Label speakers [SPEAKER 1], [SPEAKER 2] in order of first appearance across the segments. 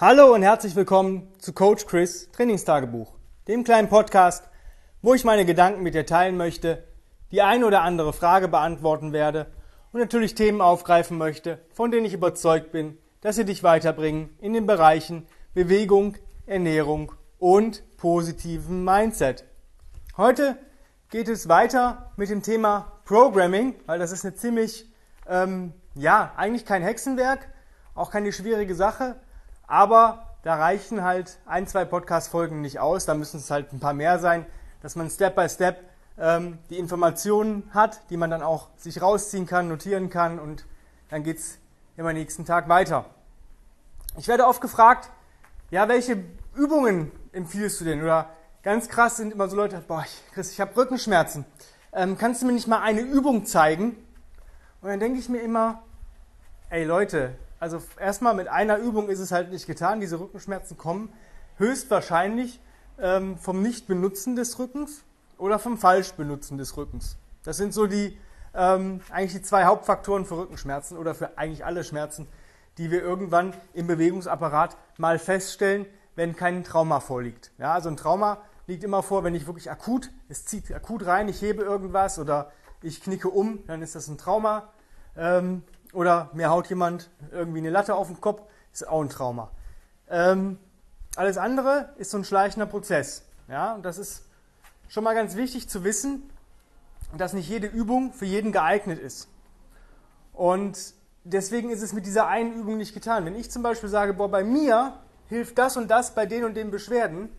[SPEAKER 1] Hallo und herzlich willkommen zu Coach Chris Trainingstagebuch, dem kleinen Podcast, wo ich meine Gedanken mit dir teilen möchte, die eine oder andere Frage beantworten werde und natürlich Themen aufgreifen möchte, von denen ich überzeugt bin, dass sie dich weiterbringen in den Bereichen Bewegung, Ernährung und positiven Mindset. Heute geht es weiter mit dem Thema Programming, weil das ist eine ziemlich, ähm, ja, eigentlich kein Hexenwerk, auch keine schwierige Sache, aber da reichen halt ein, zwei Podcast-Folgen nicht aus, da müssen es halt ein paar mehr sein, dass man Step by Step ähm, die Informationen hat, die man dann auch sich rausziehen kann, notieren kann und dann geht es immer nächsten Tag weiter. Ich werde oft gefragt, ja, welche Übungen empfiehlst du denn? Oder ganz krass sind immer so Leute, boah, Chris, ich habe Rückenschmerzen. Ähm, kannst du mir nicht mal eine Übung zeigen? Und dann denke ich mir immer, ey Leute, also erstmal mit einer Übung ist es halt nicht getan. Diese Rückenschmerzen kommen höchstwahrscheinlich ähm, vom Nichtbenutzen des Rückens oder vom Falschbenutzen des Rückens. Das sind so die ähm, eigentlich die zwei Hauptfaktoren für Rückenschmerzen oder für eigentlich alle Schmerzen, die wir irgendwann im Bewegungsapparat mal feststellen, wenn kein Trauma vorliegt. Ja, also ein Trauma liegt immer vor, wenn ich wirklich akut, es zieht akut rein, ich hebe irgendwas oder ich knicke um, dann ist das ein Trauma. Ähm, oder mir haut jemand irgendwie eine Latte auf den Kopf, ist auch ein Trauma. Ähm, alles andere ist so ein schleichender Prozess. Ja, und das ist schon mal ganz wichtig zu wissen, dass nicht jede Übung für jeden geeignet ist. Und deswegen ist es mit dieser einen Übung nicht getan. Wenn ich zum Beispiel sage, boah, bei mir hilft das und das bei den und den Beschwerden,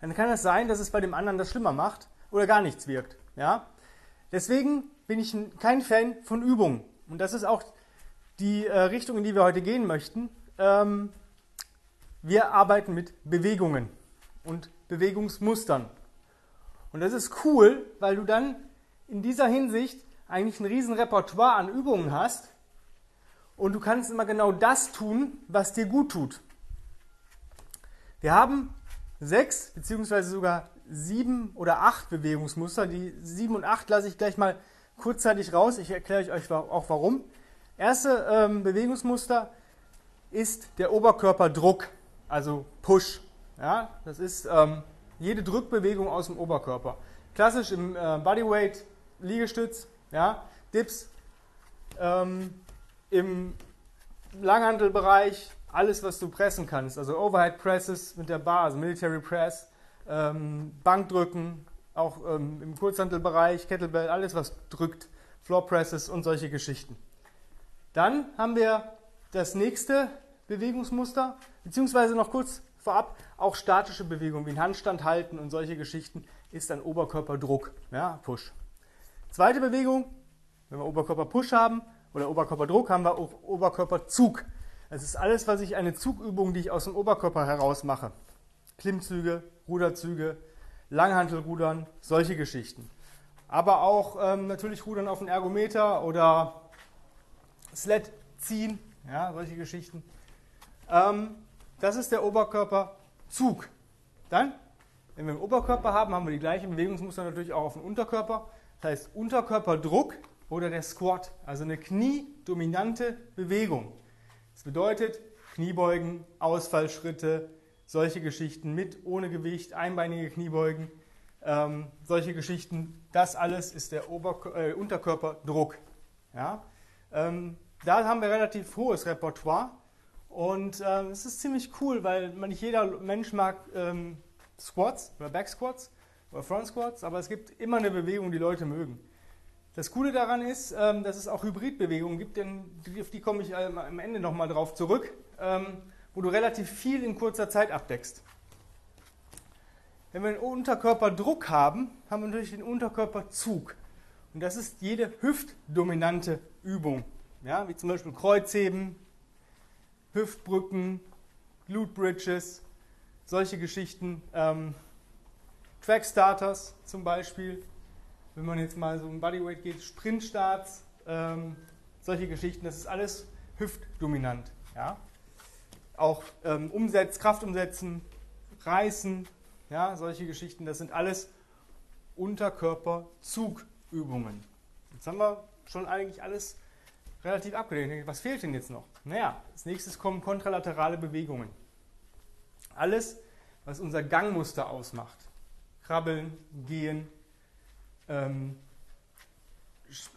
[SPEAKER 1] dann kann es sein, dass es bei dem anderen das schlimmer macht oder gar nichts wirkt. Ja? Deswegen bin ich kein Fan von Übungen. Und das ist auch die äh, Richtung, in die wir heute gehen möchten. Ähm, wir arbeiten mit Bewegungen und Bewegungsmustern. Und das ist cool, weil du dann in dieser Hinsicht eigentlich ein riesen Repertoire an Übungen hast und du kannst immer genau das tun, was dir gut tut. Wir haben sechs beziehungsweise sogar sieben oder acht Bewegungsmuster. Die sieben und acht lasse ich gleich mal kurzzeitig raus. Ich erkläre euch auch warum. Erste ähm, Bewegungsmuster ist der Oberkörperdruck, also Push. Ja, das ist ähm, jede Drückbewegung aus dem Oberkörper. Klassisch im äh, Bodyweight, Liegestütz, ja, Dips, ähm, im Langhantelbereich, alles, was du pressen kannst. Also Overhead Presses mit der Bar, also Military Press, ähm, Bankdrücken, auch ähm, im Kurzhantelbereich, Kettlebell, alles, was drückt, Floor Presses und solche Geschichten. Dann haben wir das nächste Bewegungsmuster, beziehungsweise noch kurz vorab, auch statische Bewegungen wie ein Handstand halten und solche Geschichten ist dann Oberkörperdruck, ja, Push. Zweite Bewegung, wenn wir Oberkörperpush haben oder Oberkörperdruck, haben wir auch Oberkörperzug. Das ist alles, was ich eine Zugübung, die ich aus dem Oberkörper heraus mache. Klimmzüge, Ruderzüge, Langhantelrudern, solche Geschichten. Aber auch ähm, natürlich Rudern auf den Ergometer oder Sled ziehen, ja, solche Geschichten. Ähm, das ist der Oberkörperzug. Dann, wenn wir den Oberkörper haben, haben wir die gleichen Bewegungsmuster natürlich auch auf dem Unterkörper. Das heißt Unterkörperdruck oder der Squat, also eine kniedominante Bewegung. Das bedeutet Kniebeugen, Ausfallschritte, solche Geschichten mit, ohne Gewicht, einbeinige Kniebeugen, ähm, solche Geschichten. Das alles ist der Oberkör äh, Unterkörperdruck. Ja? Ähm, da haben wir relativ hohes Repertoire und ähm, es ist ziemlich cool, weil nicht jeder Mensch mag ähm, Squats oder Back Squats oder Front Squats, aber es gibt immer eine Bewegung, die Leute mögen. Das Coole daran ist, ähm, dass es auch Hybridbewegungen gibt, denn auf die komme ich ähm, am Ende nochmal drauf zurück, ähm, wo du relativ viel in kurzer Zeit abdeckst. Wenn wir einen Unterkörperdruck haben, haben wir natürlich den Unterkörperzug. Und das ist jede hüftdominante Übung. Ja, wie zum Beispiel Kreuzheben, Hüftbrücken, Glute Bridges, solche Geschichten. Ähm, Track Starters zum Beispiel, wenn man jetzt mal so ein Bodyweight geht, Sprintstarts, ähm, solche Geschichten, das ist alles hüftdominant. Ja? Auch ähm, Umsetz, Kraftumsetzen, Reißen, ja, solche Geschichten, das sind alles Unterkörperzugübungen. Jetzt haben wir schon eigentlich alles relativ abgedeckt. Was fehlt denn jetzt noch? Naja, als nächstes kommen kontralaterale Bewegungen. alles, was unser Gangmuster ausmacht. Krabbeln, gehen, ähm,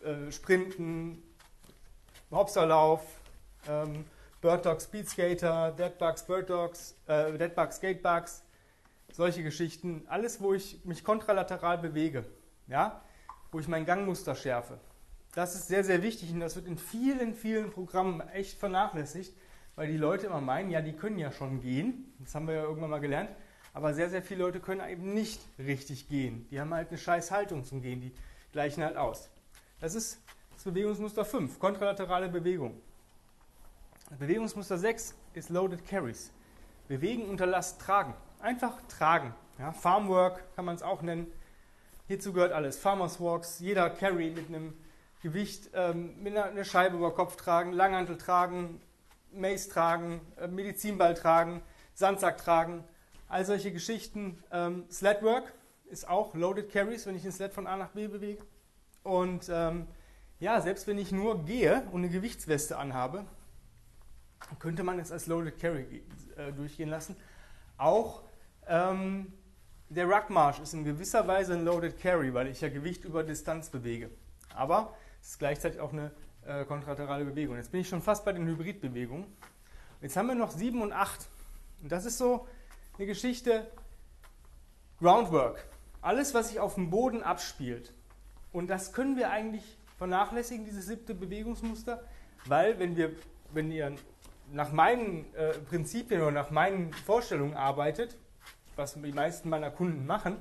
[SPEAKER 1] äh, Sprinten, Hopserlauf, ähm, Bird Dog Speed Skater, Deadbugs, Bird Dogs, äh, Deadbugs, Skatebugs, solche Geschichten. Alles, wo ich mich kontralateral bewege, ja, wo ich mein Gangmuster schärfe. Das ist sehr, sehr wichtig und das wird in vielen, vielen Programmen echt vernachlässigt, weil die Leute immer meinen, ja, die können ja schon gehen. Das haben wir ja irgendwann mal gelernt. Aber sehr, sehr viele Leute können eben nicht richtig gehen. Die haben halt eine scheiß Haltung zum Gehen, die gleichen halt aus. Das ist das Bewegungsmuster 5, kontralaterale Bewegung. Bewegungsmuster 6 ist Loaded Carries. Bewegen unter Last tragen. Einfach tragen. Ja, Farmwork kann man es auch nennen. Hierzu gehört alles. Farmers Walks, jeder Carry mit einem Gewicht, ähm, mit einer, einer, Scheibe über Kopf tragen, Langhantel tragen, Mace tragen, äh, Medizinball tragen, Sandsack tragen. All solche Geschichten. Ähm, Sledwork ist auch Loaded Carries, wenn ich den Sled von A nach B bewege. Und ähm, ja, selbst wenn ich nur gehe und eine Gewichtsweste anhabe, könnte man es als Loaded Carry äh, durchgehen lassen. Auch ähm, der Ruckmarsch ist in gewisser Weise ein Loaded Carry, weil ich ja Gewicht über Distanz bewege. Aber es ist gleichzeitig auch eine äh, kontralaterale Bewegung. Jetzt bin ich schon fast bei den Hybridbewegungen. Jetzt haben wir noch 7 und 8. Und das ist so eine Geschichte Groundwork. Alles, was sich auf dem Boden abspielt. Und das können wir eigentlich vernachlässigen, dieses siebte Bewegungsmuster, weil wenn wir, wenn ihr nach meinen äh, Prinzipien oder nach meinen Vorstellungen arbeitet, was die meisten meiner Kunden machen,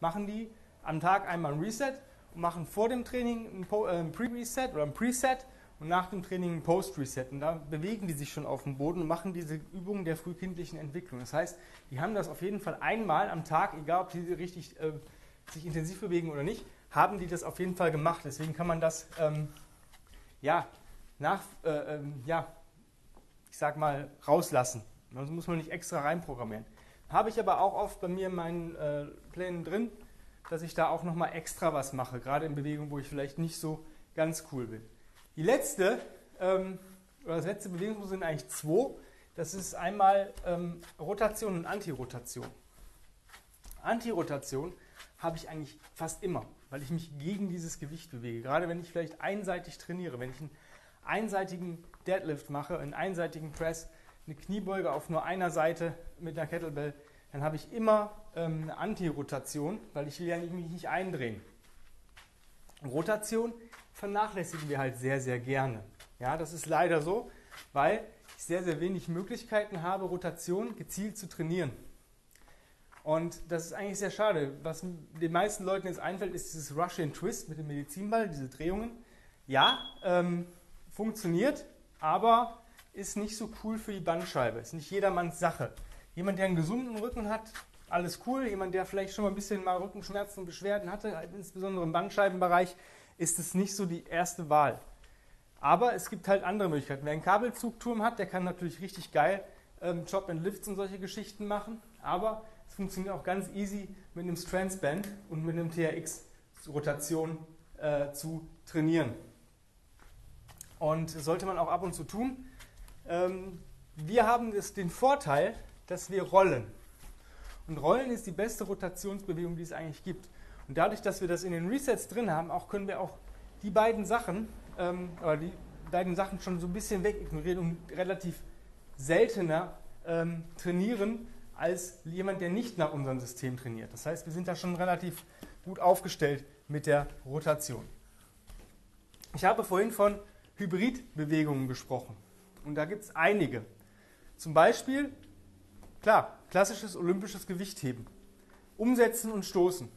[SPEAKER 1] machen die am Tag einmal ein Reset und machen vor dem Training ein, äh, ein Pre-Reset oder ein Preset und nach dem Training ein Post-Reset. Und da bewegen die sich schon auf dem Boden und machen diese Übungen der frühkindlichen Entwicklung. Das heißt, die haben das auf jeden Fall einmal am Tag, egal ob sie richtig äh, sich intensiv bewegen oder nicht, haben die das auf jeden Fall gemacht. Deswegen kann man das ähm, ja, nach, äh, ähm, ja, ich sag mal, rauslassen. Das muss man nicht extra reinprogrammieren. Habe ich aber auch oft bei mir in meinen äh, Plänen drin, dass ich da auch nochmal extra was mache, gerade in Bewegungen, wo ich vielleicht nicht so ganz cool bin. Die letzte, ähm, oder das letzte Bewegungsmuster sind eigentlich zwei. Das ist einmal ähm, Rotation und Antirotation. Antirotation habe ich eigentlich fast immer, weil ich mich gegen dieses Gewicht bewege. Gerade wenn ich vielleicht einseitig trainiere, wenn ich einen einseitigen Deadlift mache, einen einseitigen Press, eine Kniebeuge auf nur einer Seite mit einer Kettlebell, dann habe ich immer ähm, eine Antirotation, weil ich will ja mich nicht eindrehen. Rotation vernachlässigen wir halt sehr, sehr gerne. Ja, das ist leider so, weil ich sehr, sehr wenig Möglichkeiten habe, Rotation gezielt zu trainieren. Und das ist eigentlich sehr schade. Was den meisten Leuten jetzt einfällt, ist dieses Russian Twist mit dem Medizinball, diese Drehungen. Ja, ähm, funktioniert, aber ist nicht so cool für die Bandscheibe. Ist nicht jedermanns Sache. Jemand, der einen gesunden Rücken hat, alles cool. Jemand, der vielleicht schon mal ein bisschen mal Rückenschmerzen und Beschwerden hatte, insbesondere im Bandscheibenbereich, ist es nicht so die erste Wahl. Aber es gibt halt andere Möglichkeiten. Wer einen Kabelzugturm hat, der kann natürlich richtig geil ähm, Chop and Lifts und solche Geschichten machen. Aber es funktioniert auch ganz easy mit einem Strandsband und mit einem TRX-Rotation äh, zu trainieren. Und das sollte man auch ab und zu tun. Ähm, wir haben das, den Vorteil, dass wir rollen. Und Rollen ist die beste Rotationsbewegung, die es eigentlich gibt. Und dadurch, dass wir das in den Resets drin haben, auch können wir auch die beiden Sachen, ähm, oder die beiden Sachen schon so ein bisschen wegignorieren und relativ seltener ähm, trainieren als jemand, der nicht nach unserem System trainiert. Das heißt, wir sind da schon relativ gut aufgestellt mit der Rotation. Ich habe vorhin von Hybridbewegungen gesprochen. Und da gibt es einige. Zum Beispiel, klar, klassisches olympisches Gewichtheben. Umsetzen und stoßen.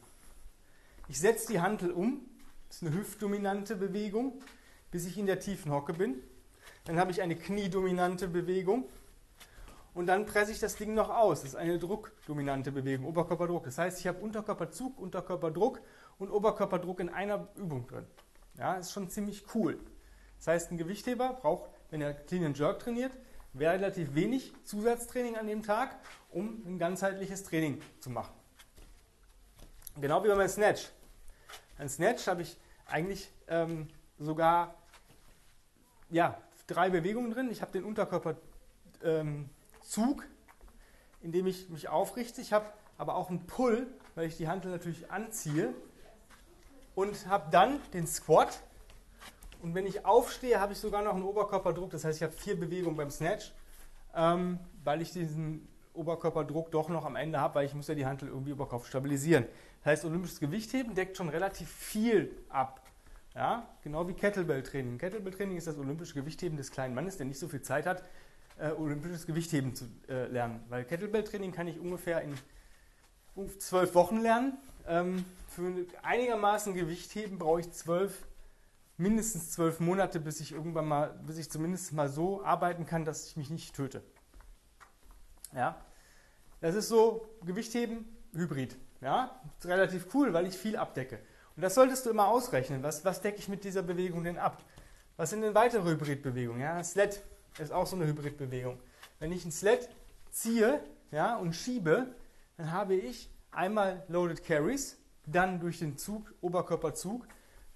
[SPEAKER 1] Ich setze die Hantel um, das ist eine hüftdominante Bewegung, bis ich in der tiefen Hocke bin. Dann habe ich eine kniedominante Bewegung und dann presse ich das Ding noch aus. Das ist eine druckdominante Bewegung, Oberkörperdruck. Das heißt, ich habe Unterkörperzug, Unterkörperdruck und Oberkörperdruck in einer Übung drin. Ja, ist schon ziemlich cool. Das heißt, ein Gewichtheber braucht, wenn er Clean and Jerk trainiert, relativ wenig Zusatztraining an dem Tag, um ein ganzheitliches Training zu machen. Genau wie bei meinem Snatch. Ein Snatch habe ich eigentlich ähm, sogar ja, drei Bewegungen drin. Ich habe den Unterkörper ähm, indem ich mich aufrichte. Ich habe aber auch einen Pull, weil ich die Hantel natürlich anziehe. Und habe dann den Squat. Und wenn ich aufstehe, habe ich sogar noch einen Oberkörperdruck. Das heißt, ich habe vier Bewegungen beim Snatch, ähm, weil ich diesen Oberkörperdruck doch noch am Ende habe, weil ich muss ja die Hantel irgendwie über Kopf stabilisieren. Das heißt, olympisches Gewichtheben deckt schon relativ viel ab. Ja, genau wie Kettlebell-Training. Kettlebell-Training ist das olympische Gewichtheben des kleinen Mannes, der nicht so viel Zeit hat, äh, olympisches Gewichtheben zu äh, lernen. Weil Kettlebell-Training kann ich ungefähr in zwölf Wochen lernen. Ähm, für einigermaßen Gewichtheben brauche ich zwölf, mindestens zwölf Monate, bis ich irgendwann mal, bis ich zumindest mal so arbeiten kann, dass ich mich nicht töte. Ja, das ist so Gewichtheben Hybrid. Ja, relativ cool, weil ich viel abdecke. Und das solltest du immer ausrechnen. Was, was decke ich mit dieser Bewegung denn ab? Was sind denn weitere Hybridbewegungen? Ja, Sled ist auch so eine Hybridbewegung. Wenn ich ein Sled ziehe ja, und schiebe, dann habe ich einmal Loaded Carries, dann durch den Zug, Oberkörperzug,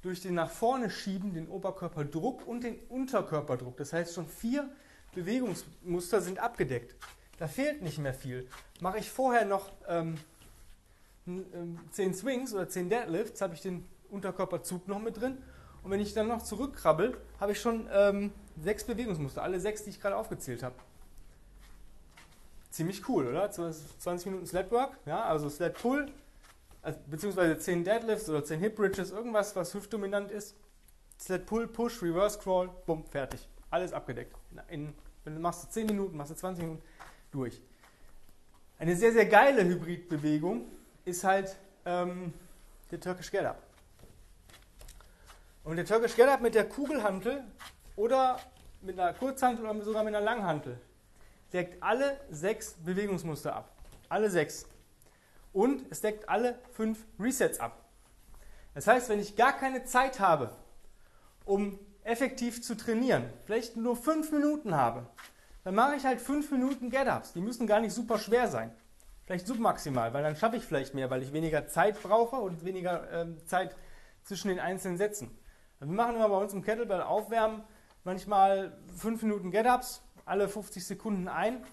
[SPEAKER 1] durch den nach vorne schieben, den Oberkörperdruck und den Unterkörperdruck. Das heißt, schon vier Bewegungsmuster sind abgedeckt. Da fehlt nicht mehr viel. Mache ich vorher noch ähm, 10 Swings oder 10 Deadlifts, habe ich den Unterkörperzug noch mit drin. Und wenn ich dann noch zurückkrabbel, habe ich schon ähm, sechs Bewegungsmuster, alle sechs, die ich gerade aufgezählt habe. Ziemlich cool, oder? 20 Minuten Sled-Work, ja, also Sled-Pull, also, beziehungsweise 10 Deadlifts oder 10 Hip-Bridges, irgendwas, was hüftdominant ist. Sled-Pull, Push, Reverse Crawl, bumm, fertig. Alles abgedeckt. In, wenn du machst du 10 Minuten, machst du 20 Minuten durch. Eine sehr, sehr geile Hybridbewegung ist halt ähm, der Turkish Get Up. Und der Turkish Get Up mit der Kugelhantel oder mit einer Kurzhantel oder sogar mit einer Langhantel deckt alle sechs Bewegungsmuster ab. Alle sechs. Und es deckt alle fünf Resets ab. Das heißt, wenn ich gar keine Zeit habe, um effektiv zu trainieren, vielleicht nur fünf Minuten habe, dann mache ich halt fünf Minuten Get-Ups. Die müssen gar nicht super schwer sein. Vielleicht submaximal, weil dann schaffe ich vielleicht mehr, weil ich weniger Zeit brauche und weniger ähm, Zeit zwischen den einzelnen Sätzen. Wir machen immer bei uns im Kettlebell Aufwärmen manchmal 5 Minuten Get-Ups, alle 50 Sekunden ein.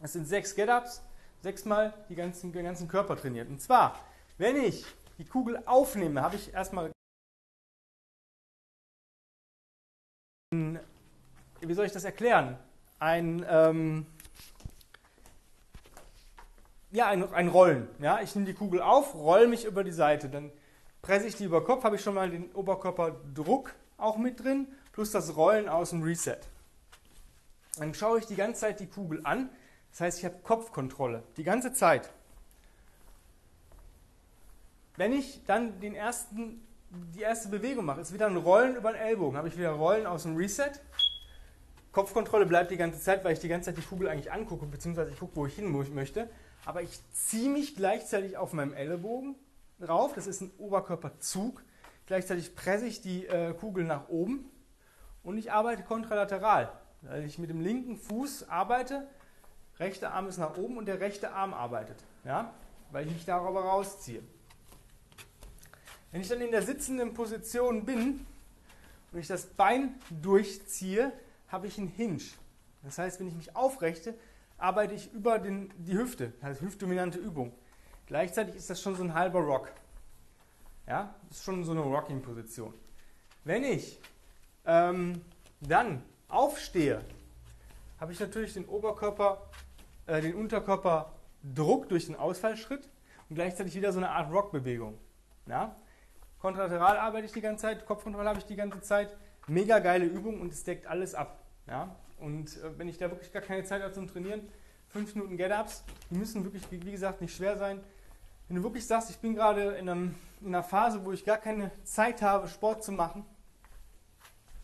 [SPEAKER 1] Das sind sechs Get-Ups, sechsmal die ganzen, den ganzen Körper trainiert. Und zwar, wenn ich die Kugel aufnehme, habe ich erstmal wie soll ich das erklären? Ein ähm, ja, ein, ein Rollen. Ja? Ich nehme die Kugel auf, roll mich über die Seite, dann presse ich die über Kopf, habe ich schon mal den Oberkörperdruck auch mit drin, plus das Rollen aus dem Reset. Dann schaue ich die ganze Zeit die Kugel an, das heißt, ich habe Kopfkontrolle, die ganze Zeit. Wenn ich dann den ersten, die erste Bewegung mache, ist wieder ein Rollen über den Ellbogen, habe ich wieder Rollen aus dem Reset. Kopfkontrolle bleibt die ganze Zeit, weil ich die ganze Zeit die Kugel eigentlich angucke, beziehungsweise ich gucke, wo ich hin möchte aber ich ziehe mich gleichzeitig auf meinem Ellenbogen drauf. Das ist ein Oberkörperzug. Gleichzeitig presse ich die äh, Kugel nach oben und ich arbeite kontralateral. Weil ich mit dem linken Fuß arbeite, rechter Arm ist nach oben und der rechte Arm arbeitet. Ja? Weil ich mich darüber rausziehe. Wenn ich dann in der sitzenden Position bin und ich das Bein durchziehe, habe ich einen Hinge. Das heißt, wenn ich mich aufrechte, arbeite ich über den, die Hüfte, also hüftdominante Übung. Gleichzeitig ist das schon so ein halber Rock. Ja, das ist schon so eine Rocking-Position. Wenn ich ähm, dann aufstehe, habe ich natürlich den Oberkörper, äh, den Unterkörperdruck durch den Ausfallschritt und gleichzeitig wieder so eine Art Rockbewegung. Ja? Kontralateral arbeite ich die ganze Zeit, Kopfkontrolle habe ich die ganze Zeit. Mega geile Übung und es deckt alles ab. Ja? Und äh, wenn ich da wirklich gar keine Zeit habe zum Trainieren, fünf Minuten Get-Ups, die müssen wirklich, wie gesagt, nicht schwer sein. Wenn du wirklich sagst, ich bin gerade in, in einer Phase, wo ich gar keine Zeit habe, Sport zu machen,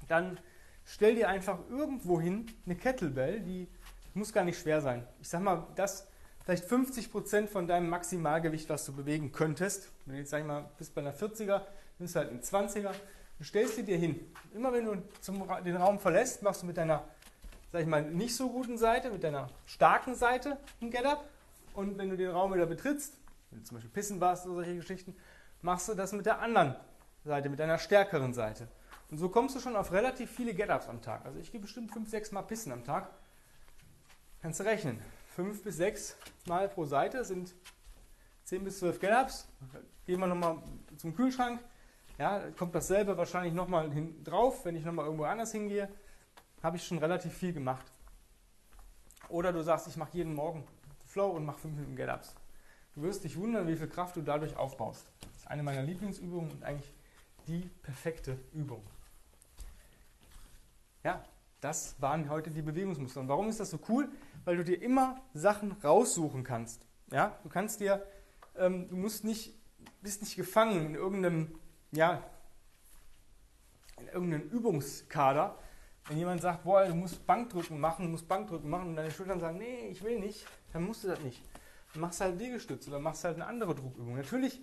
[SPEAKER 1] dann stell dir einfach irgendwo hin eine Kettlebell, die muss gar nicht schwer sein. Ich sag mal, das vielleicht 50% von deinem Maximalgewicht, was du bewegen könntest. Wenn du jetzt, sag ich mal, bist bei einer 40er, nimmst du halt einen 20er, du stellst sie dir hin. Immer wenn du zum, den Raum verlässt, machst du mit deiner sag ich mal, nicht so guten Seite, mit deiner starken Seite ein Get-Up. Und wenn du den Raum wieder betrittst, wenn du zum Beispiel pissen warst oder solche Geschichten, machst du das mit der anderen Seite, mit deiner stärkeren Seite. Und so kommst du schon auf relativ viele Get-Ups am Tag. Also ich gehe bestimmt 5, 6 Mal pissen am Tag. Kannst du rechnen. fünf bis sechs Mal pro Seite, sind 10 bis 12 Get-Ups. Gehen wir nochmal zum Kühlschrank. Ja, kommt dasselbe wahrscheinlich nochmal drauf, wenn ich nochmal irgendwo anders hingehe. Habe ich schon relativ viel gemacht. Oder du sagst, ich mache jeden Morgen Flow und mache 5 Minuten Get-Ups. Du wirst dich wundern, wie viel Kraft du dadurch aufbaust. Das ist eine meiner Lieblingsübungen und eigentlich die perfekte Übung. Ja, das waren heute die Bewegungsmuster. Und warum ist das so cool? Weil du dir immer Sachen raussuchen kannst. Ja, du kannst dir, ähm, du musst nicht, bist nicht gefangen in irgendeinem, ja, in irgendeinem Übungskader. Wenn jemand sagt, boah, du musst Bankdrücken machen, du musst Bankdrücken machen und deine Schultern sagen, nee, ich will nicht, dann musst du das nicht. Dann machst du halt Liegestütze oder machst halt eine andere Druckübung. Natürlich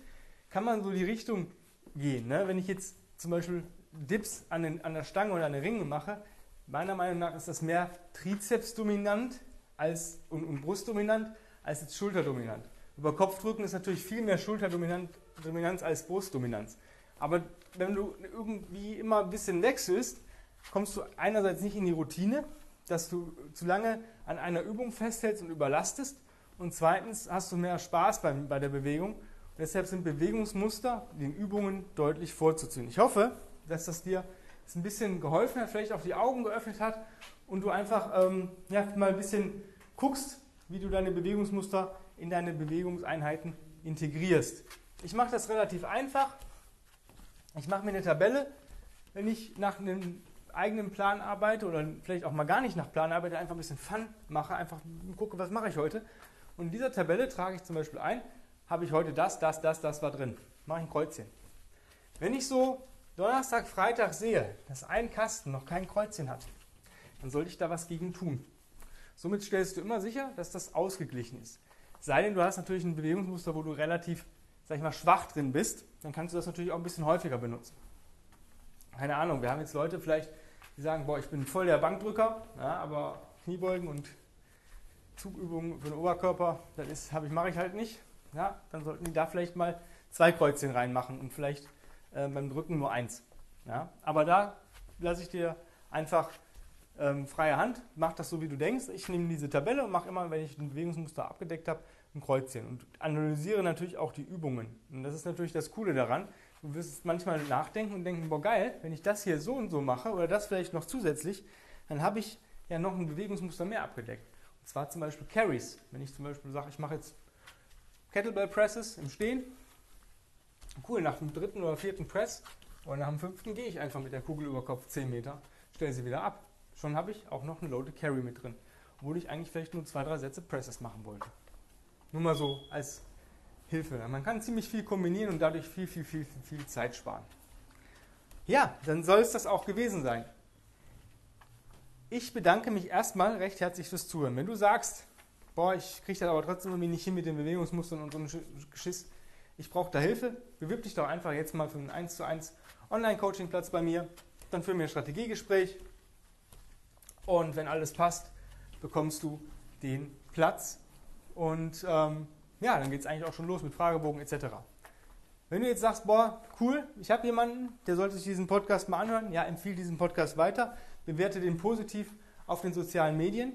[SPEAKER 1] kann man so die Richtung gehen. Ne? Wenn ich jetzt zum Beispiel Dips an, den, an der Stange oder an der Ringe mache, meiner Meinung nach ist das mehr Trizepsdominant als, und, und Brustdominant als jetzt Schulterdominant. Über Kopfdrücken ist natürlich viel mehr Schulterdominanz als Brustdominanz. Aber wenn du irgendwie immer ein bisschen wechselst, kommst du einerseits nicht in die Routine, dass du zu lange an einer Übung festhältst und überlastest. Und zweitens hast du mehr Spaß bei, bei der Bewegung Deshalb sind Bewegungsmuster den Übungen deutlich vorzuziehen. Ich hoffe, dass das dir das ein bisschen geholfen hat, vielleicht auch die Augen geöffnet hat und du einfach ähm, ja, mal ein bisschen guckst, wie du deine Bewegungsmuster in deine Bewegungseinheiten integrierst. Ich mache das relativ einfach. Ich mache mir eine Tabelle, wenn ich nach einem eigenen Plan arbeite oder vielleicht auch mal gar nicht nach Plan arbeite, einfach ein bisschen Fun mache, einfach gucke, was mache ich heute. Und in dieser Tabelle trage ich zum Beispiel ein, habe ich heute das, das, das, das war drin. Mache ich ein Kreuzchen. Wenn ich so Donnerstag, Freitag sehe, dass ein Kasten noch kein Kreuzchen hat, dann sollte ich da was gegen tun. Somit stellst du immer sicher, dass das ausgeglichen ist. Sei denn, du hast natürlich ein Bewegungsmuster, wo du relativ, sag ich mal, schwach drin bist, dann kannst du das natürlich auch ein bisschen häufiger benutzen. Keine Ahnung, wir haben jetzt Leute vielleicht, die sagen, boah, ich bin voll der Bankdrücker, ja, aber Kniebeugen und Zugübungen für den Oberkörper, das mache ich halt nicht ja, dann sollten die da vielleicht mal zwei Kreuzchen reinmachen und vielleicht äh, beim Drücken nur eins. Ja. Aber da lasse ich dir einfach ähm, freie Hand, mach das so, wie du denkst. Ich nehme diese Tabelle und mache immer, wenn ich ein Bewegungsmuster abgedeckt habe, ein Kreuzchen und analysiere natürlich auch die Übungen. Und das ist natürlich das Coole daran. Du wirst manchmal nachdenken und denken, boah geil, wenn ich das hier so und so mache oder das vielleicht noch zusätzlich, dann habe ich ja noch ein Bewegungsmuster mehr abgedeckt. Und zwar zum Beispiel Carries. Wenn ich zum Beispiel sage, ich mache jetzt Kettlebell Presses im Stehen. Cool, nach dem dritten oder vierten Press oder nach dem fünften gehe ich einfach mit der Kugel über Kopf 10 Meter, stelle sie wieder ab. Schon habe ich auch noch einen Loaded Carry mit drin, obwohl ich eigentlich vielleicht nur zwei, drei Sätze Presses machen wollte. Nur mal so als Hilfe. Man kann ziemlich viel kombinieren und dadurch viel, viel, viel, viel, viel Zeit sparen. Ja, dann soll es das auch gewesen sein. Ich bedanke mich erstmal recht herzlich fürs Zuhören. Wenn du sagst, boah, ich kriege das aber trotzdem irgendwie nicht hin mit den Bewegungsmustern und so einem Geschiss. Ich brauche da Hilfe. Bewirb dich doch einfach jetzt mal für einen 1 zu 1 Online-Coaching-Platz bei mir. Dann führen wir ein Strategiegespräch. Und wenn alles passt, bekommst du den Platz. Und ähm, ja, dann geht es eigentlich auch schon los mit Fragebogen etc. Wenn du jetzt sagst, boah, cool, ich habe jemanden, der sollte sich diesen Podcast mal anhören, ja, empfehle diesen Podcast weiter, bewerte den positiv auf den sozialen Medien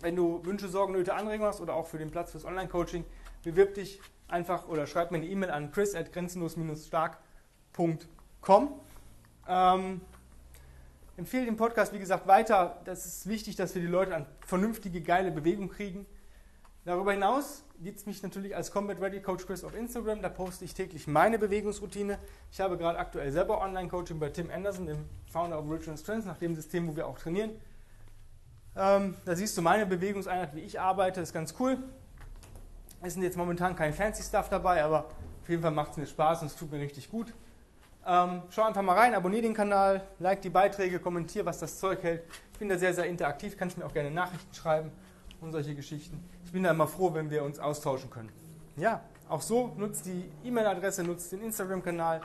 [SPEAKER 1] wenn du Wünsche, Sorgen, Nöte, Anregungen hast oder auch für den Platz fürs Online-Coaching, bewirb dich einfach oder schreib mir eine E-Mail an chris.grenzenlos-stark.com. Ähm, empfehle den Podcast, wie gesagt, weiter. Das ist wichtig, dass wir die Leute an vernünftige, geile Bewegung kriegen. Darüber hinaus gibt es mich natürlich als Combat Ready Coach Chris auf Instagram. Da poste ich täglich meine Bewegungsroutine. Ich habe gerade aktuell selber Online-Coaching bei Tim Anderson, dem Founder of Original Strengths, nach dem System, wo wir auch trainieren. Ähm, da siehst du meine Bewegungseinheit, wie ich arbeite, ist ganz cool. Es sind jetzt momentan kein fancy Stuff dabei, aber auf jeden Fall macht es mir Spaß und es tut mir richtig gut. Ähm, schau einfach mal rein, abonniere den Kanal, like die Beiträge, kommentiere, was das Zeug hält. Ich bin da sehr, sehr interaktiv, kannst mir auch gerne Nachrichten schreiben und solche Geschichten. Ich bin da immer froh, wenn wir uns austauschen können. Ja, auch so, nutzt die E-Mail-Adresse, nutzt den Instagram-Kanal.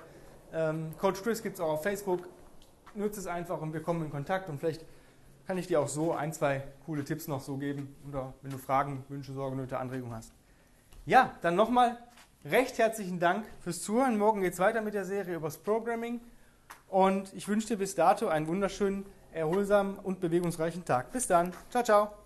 [SPEAKER 1] Ähm, Coach Chris gibt es auch auf Facebook. Nutzt es einfach und wir kommen in Kontakt und vielleicht kann ich dir auch so ein, zwei coole Tipps noch so geben oder wenn du Fragen, Wünsche, Sorgen, Nöte, Anregungen hast. Ja, dann nochmal recht herzlichen Dank fürs Zuhören. Morgen geht es weiter mit der Serie übers Programming und ich wünsche dir bis dato einen wunderschönen, erholsamen und bewegungsreichen Tag. Bis dann. Ciao, ciao.